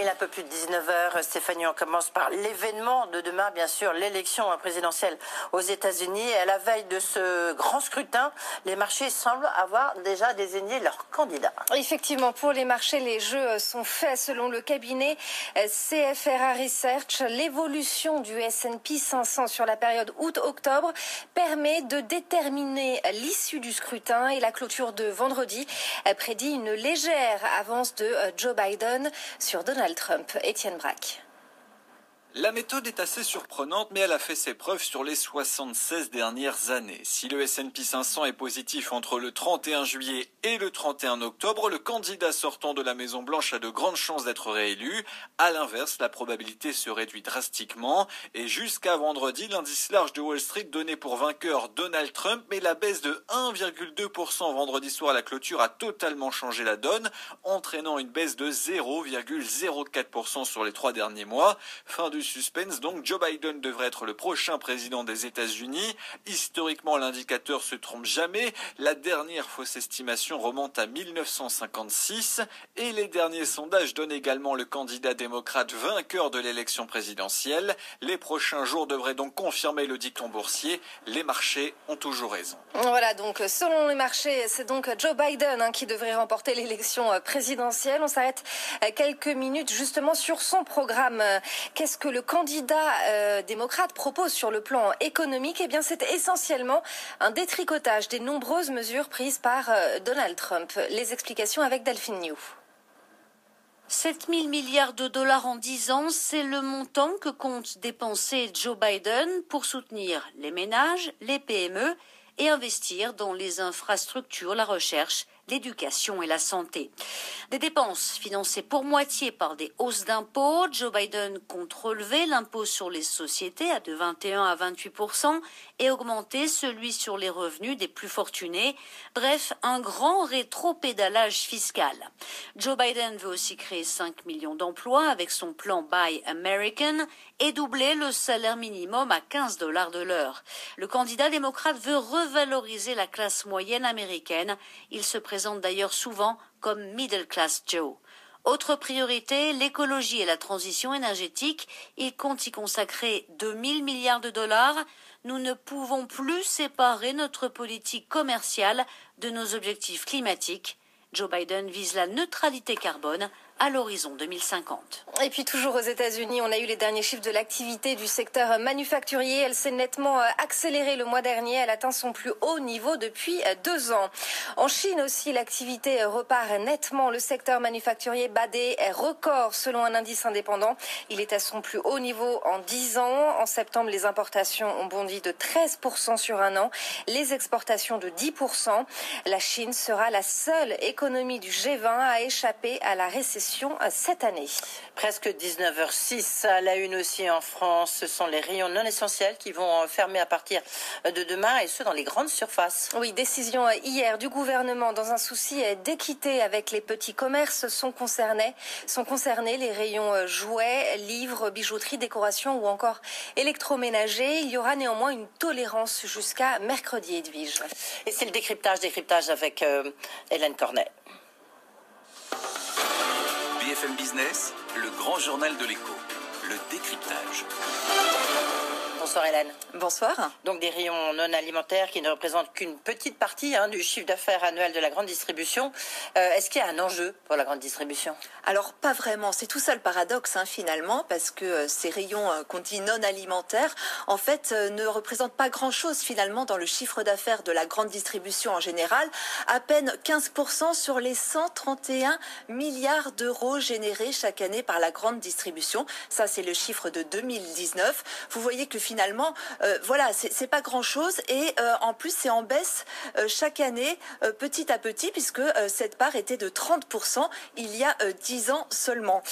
Famille un peu plus de 19h. Stéphanie, on commence par l'événement de demain, bien sûr, l'élection présidentielle aux États-Unis. À la veille de ce grand scrutin, les marchés semblent avoir déjà désigné leurs candidats. Effectivement, pour les marchés, les jeux sont faits selon le cabinet CFRA Research. L'évolution du S&P 500 sur la période août-octobre permet de déterminer l'issue du scrutin et la clôture de vendredi prédit une légère avance de Joe Biden sur Donald Trump. Étienne Braque. La méthode est assez surprenante, mais elle a fait ses preuves sur les 76 dernières années. Si le S&P 500 est positif entre le 31 juillet et le 31 octobre, le candidat sortant de la Maison Blanche a de grandes chances d'être réélu. À l'inverse, la probabilité se réduit drastiquement. Et jusqu'à vendredi, l'indice large de Wall Street donnait pour vainqueur Donald Trump, mais la baisse de 1,2% vendredi soir à la clôture a totalement changé la donne, entraînant une baisse de 0,04% sur les trois derniers mois. Fin du suspense, donc Joe Biden devrait être le prochain président des États-Unis. Historiquement, l'indicateur se trompe jamais. La dernière fausse estimation remonte à 1956 et les derniers sondages donnent également le candidat démocrate vainqueur de l'élection présidentielle. Les prochains jours devraient donc confirmer le dicton boursier. Les marchés ont toujours raison. Voilà, donc selon les marchés, c'est donc Joe Biden hein, qui devrait remporter l'élection euh, présidentielle. On s'arrête euh, quelques minutes justement sur son programme. Qu'est-ce que le candidat euh, démocrate propose sur le plan économique, eh bien, c'est essentiellement un détricotage des nombreuses mesures prises par euh, Donald Trump. Les explications avec Delphine New. 7 000 milliards de dollars en 10 ans, c'est le montant que compte dépenser Joe Biden pour soutenir les ménages, les PME et investir dans les infrastructures, la recherche l'éducation et la santé. Des dépenses financées pour moitié par des hausses d'impôts. Joe Biden compte relever l'impôt sur les sociétés à de 21 à 28 et augmenter celui sur les revenus des plus fortunés. Bref, un grand rétro-pédalage fiscal. Joe Biden veut aussi créer 5 millions d'emplois avec son plan Buy American et doubler le salaire minimum à 15 dollars de l'heure. Le candidat démocrate veut revaloriser la classe moyenne américaine. Il se présente d'ailleurs souvent comme Middle Class Joe. Autre priorité, l'écologie et la transition énergétique. Il compte y consacrer 2000 milliards de dollars. Nous ne pouvons plus séparer notre politique commerciale de nos objectifs climatiques. Joe Biden vise la neutralité carbone à l'horizon 2050. Et puis toujours aux États-Unis, on a eu les derniers chiffres de l'activité du secteur manufacturier. Elle s'est nettement euh, accélérée le mois dernier. Elle atteint son plus haut niveau depuis euh, deux ans. En Chine aussi, l'activité euh, repart nettement. Le secteur manufacturier bat des records selon un indice indépendant. Il est à son plus haut niveau en dix ans. En septembre, les importations ont bondi de 13% sur un an. Les exportations de 10%. La Chine sera la seule économie du G20 à échapper à la récession cette année. Presque 19h06 à la une aussi en France. Ce sont les rayons non essentiels qui vont fermer à partir de demain et ce dans les grandes surfaces. Oui, décision hier du gouvernement dans un souci d'équité avec les petits commerces sont concernés, sont concernés les rayons jouets, livres, bijouterie, décoration ou encore électroménager. Il y aura néanmoins une tolérance jusqu'à mercredi, Edwige. Et c'est le décryptage, décryptage avec euh, Hélène Cornet. BFM Business, le grand journal de l'écho, le décryptage. Bonsoir Hélène. Bonsoir. Donc des rayons non alimentaires qui ne représentent qu'une petite partie hein, du chiffre d'affaires annuel de la grande distribution. Euh, est-ce qu'il y a un enjeu pour la grande distribution? Alors pas vraiment. C'est tout ça le paradoxe hein, finalement parce que euh, ces rayons euh, qu'on dit non alimentaires en fait ne représentent pas grand-chose finalement dans le chiffre d'affaires de la grande distribution en général. À peine 15% sur les 131 milliards d'euros générés chaque année par la grande distribution. Ça c'est le chiffre de 2019. Vous voyez que finalement, euh, voilà, c'est pas grand-chose et euh, en plus c'est en baisse euh, chaque année, petit à petit, puisque cette part était de 30% il y a 10 ans seulement.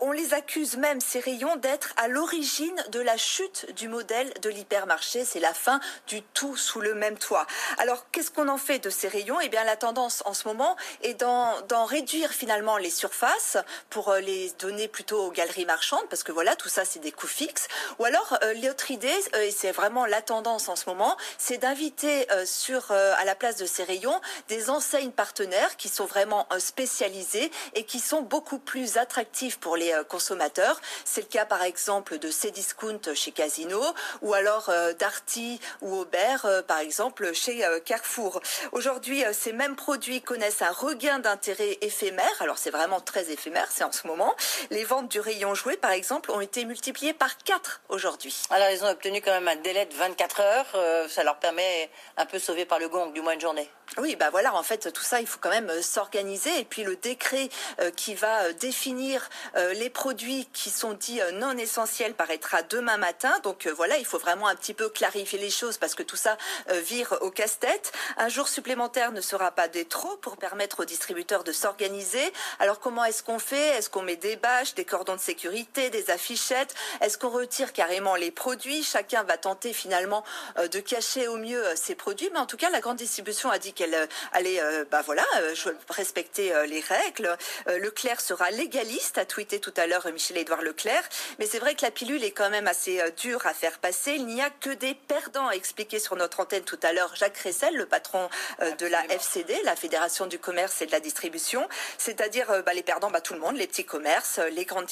on les accuse même, ces rayons, d'être à l'origine de la chute du modèle de l'hypermarché. C'est la fin du tout sous le même toit. Alors, qu'est-ce qu'on en fait de ces rayons? Eh bien, la tendance en ce moment est d'en réduire finalement les surfaces pour les donner plutôt aux galeries marchandes, parce que voilà, tout ça, c'est des coûts fixes. Ou alors, l'autre idée, euh, et c'est vraiment la tendance en ce moment, c'est d'inviter euh, sur euh, à la place de ces rayons des enseignes partenaires qui sont vraiment spécialisées et qui sont beaucoup plus attractifs pour les consommateurs. C'est le cas par exemple de Cdiscount chez Casino ou alors Darty ou Aubert par exemple chez Carrefour. Aujourd'hui, ces mêmes produits connaissent un regain d'intérêt éphémère. Alors c'est vraiment très éphémère, c'est en ce moment. Les ventes du rayon jouet par exemple ont été multipliées par 4 aujourd'hui. Obtenu quand même un délai de 24 heures. Euh, ça leur permet un peu sauvé par le gong, du moins une journée. Oui, bah voilà, en fait, tout ça, il faut quand même euh, s'organiser. Et puis le décret euh, qui va définir les produits qui sont dits non essentiels paraîtra demain matin. Donc voilà, il faut vraiment un petit peu clarifier les choses parce que tout ça vire au casse-tête. Un jour supplémentaire ne sera pas des trop pour permettre aux distributeurs de s'organiser. Alors comment est-ce qu'on fait? Est-ce qu'on met des bâches, des cordons de sécurité, des affichettes? Est-ce qu'on retire carrément les produits? Chacun va tenter finalement de cacher au mieux ses produits. Mais en tout cas, la grande distribution a dit qu'elle euh, allait, euh, bah voilà, euh, respecter les règles. Leclerc sera légaliste, a tweeté tout à l'heure Michel-Édouard Leclerc. Mais c'est vrai que la pilule est quand même assez dure à faire passer. Il n'y a que des perdants, a expliqué sur notre antenne tout à l'heure Jacques Ressel, le patron de la FCD, la Fédération du commerce et de la distribution. C'est-à-dire bah, les perdants, bah, tout le monde, les petits commerces, les grandes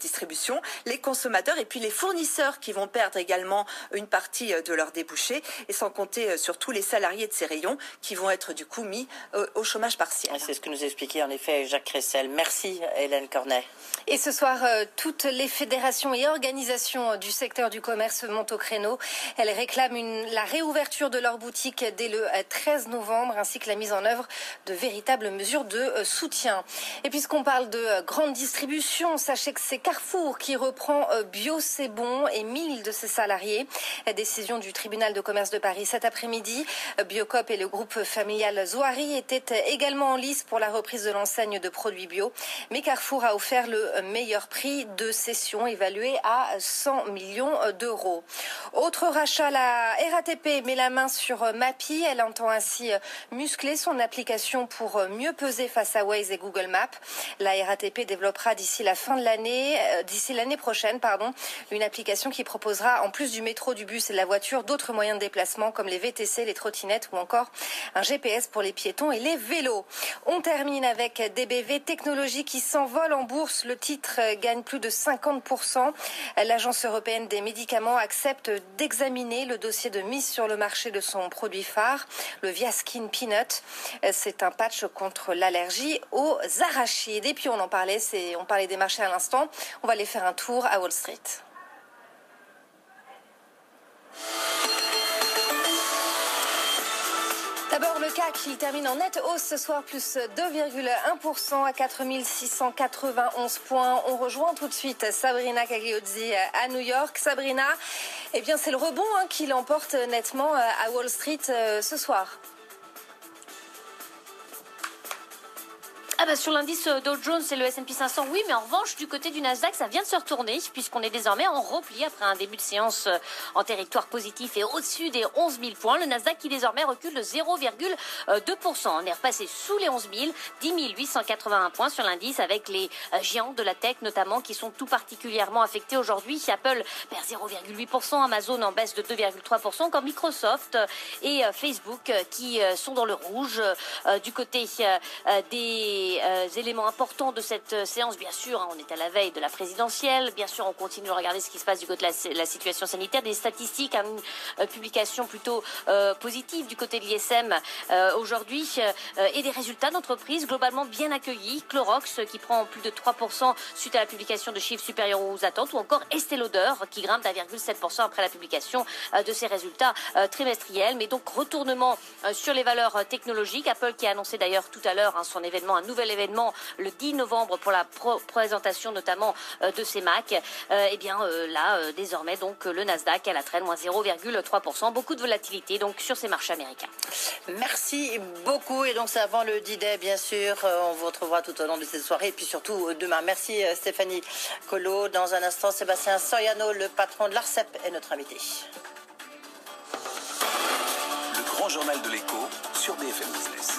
distributions, les consommateurs et puis les fournisseurs qui vont perdre également une partie de leurs débouchés et sans compter sur tous les salariés de ces rayons qui vont être du coup mis euh, au chômage partiel. C'est ce que nous expliquait en effet Jacques Cressel. Merci Hélène Cornet. Et ce soir, euh, toutes les fédérations et organisations du secteur du commerce montent au créneau. Elles réclament une, la réouverture de leurs boutiques dès le 13 euh, novembre, ainsi que la mise en œuvre de véritables mesures de soutien. Et puisqu'on parle de grande distribution, sachez que c'est Carrefour qui reprend Bio C'est Bon et 1000 de ses salariés. La décision du tribunal de commerce de Paris cet après-midi. Biocop et le groupe familial Zoari étaient également en lice pour la reprise de l'enseigne de produits bio. Mais Carrefour a offert le meilleur prix de cession évalué à 100 millions d'euros. Autre rachat, la RATP met la main sur Mappy. Elle entend ainsi muscler son application pour mieux peser face à Waze et Google Maps. La RATP développera d'ici la fin de l'année, euh, d'ici l'année prochaine, pardon, une application qui proposera, en plus du métro, du bus et de la voiture, d'autres moyens de déplacement comme les VTC, les trottinettes ou encore un GPS pour les piétons et les vélos. On termine avec DBV Technologies qui s'envole en bourse. Le titre gagne plus de 50%. L'Agence européenne des médicaments accepte d'examiner le dossier de mise sur le marché de son produit phare, le Viaskin Peanut. C'est un patch contre l'allergie aux arachides. Et puis on en parlait, on parlait des marchés à l'instant. On va aller faire un tour à Wall Street. D'abord, le CAC, il termine en nette hausse ce soir, plus 2,1% à 4691 points. On rejoint tout de suite Sabrina Cagliozzi à New York. Sabrina, eh bien, c'est le rebond hein, qui l'emporte nettement euh, à Wall Street euh, ce soir. Sur l'indice euh, Dow Jones et le S&P 500, oui, mais en revanche, du côté du Nasdaq, ça vient de se retourner puisqu'on est désormais en repli après un début de séance euh, en territoire positif et au-dessus des 11 000 points. Le Nasdaq qui désormais recule de 0,2%. On est repassé sous les 11 000, 10 881 points sur l'indice avec les euh, géants de la tech notamment qui sont tout particulièrement affectés aujourd'hui. Apple perd 0,8%, Amazon en baisse de 2,3%, comme Microsoft et Facebook qui sont dans le rouge. Du côté des les éléments importants de cette séance. Bien sûr, hein, on est à la veille de la présidentielle. Bien sûr, on continue de regarder ce qui se passe du côté de la, situation sanitaire. Des statistiques, hein, une publication plutôt positive du côté de l'ISM aujourd'hui et des résultats d'entreprise globalement bien accueillis. Clorox qui prend plus de 3% suite à la publication de chiffres supérieurs aux attentes ou encore Estée Lauder qui grimpe d'1,7% après la publication de ses résultats trimestriels. Mais donc retournement sur les valeurs technologiques. Apple qui a annoncé d'ailleurs tout à l'heure hein, son événement, un nouvel événement le 10 novembre pour la présentation notamment euh, de ses Mac. et euh, eh bien euh, là, désormais, donc le Nasdaq à la traîne, moins 0,3%. Beaucoup de volatilité donc sur ces marchés américains. Merci beaucoup. Et donc c'est avant le D-Day, bien sûr. On vous retrouvera tout au long de cette soirée et puis surtout demain. Merci Stéphanie Colo. Dans un instant, Sébastien Soriano, le patron de l'ARCEP, est notre invité. Le grand journal de l'écho sur BFM Business.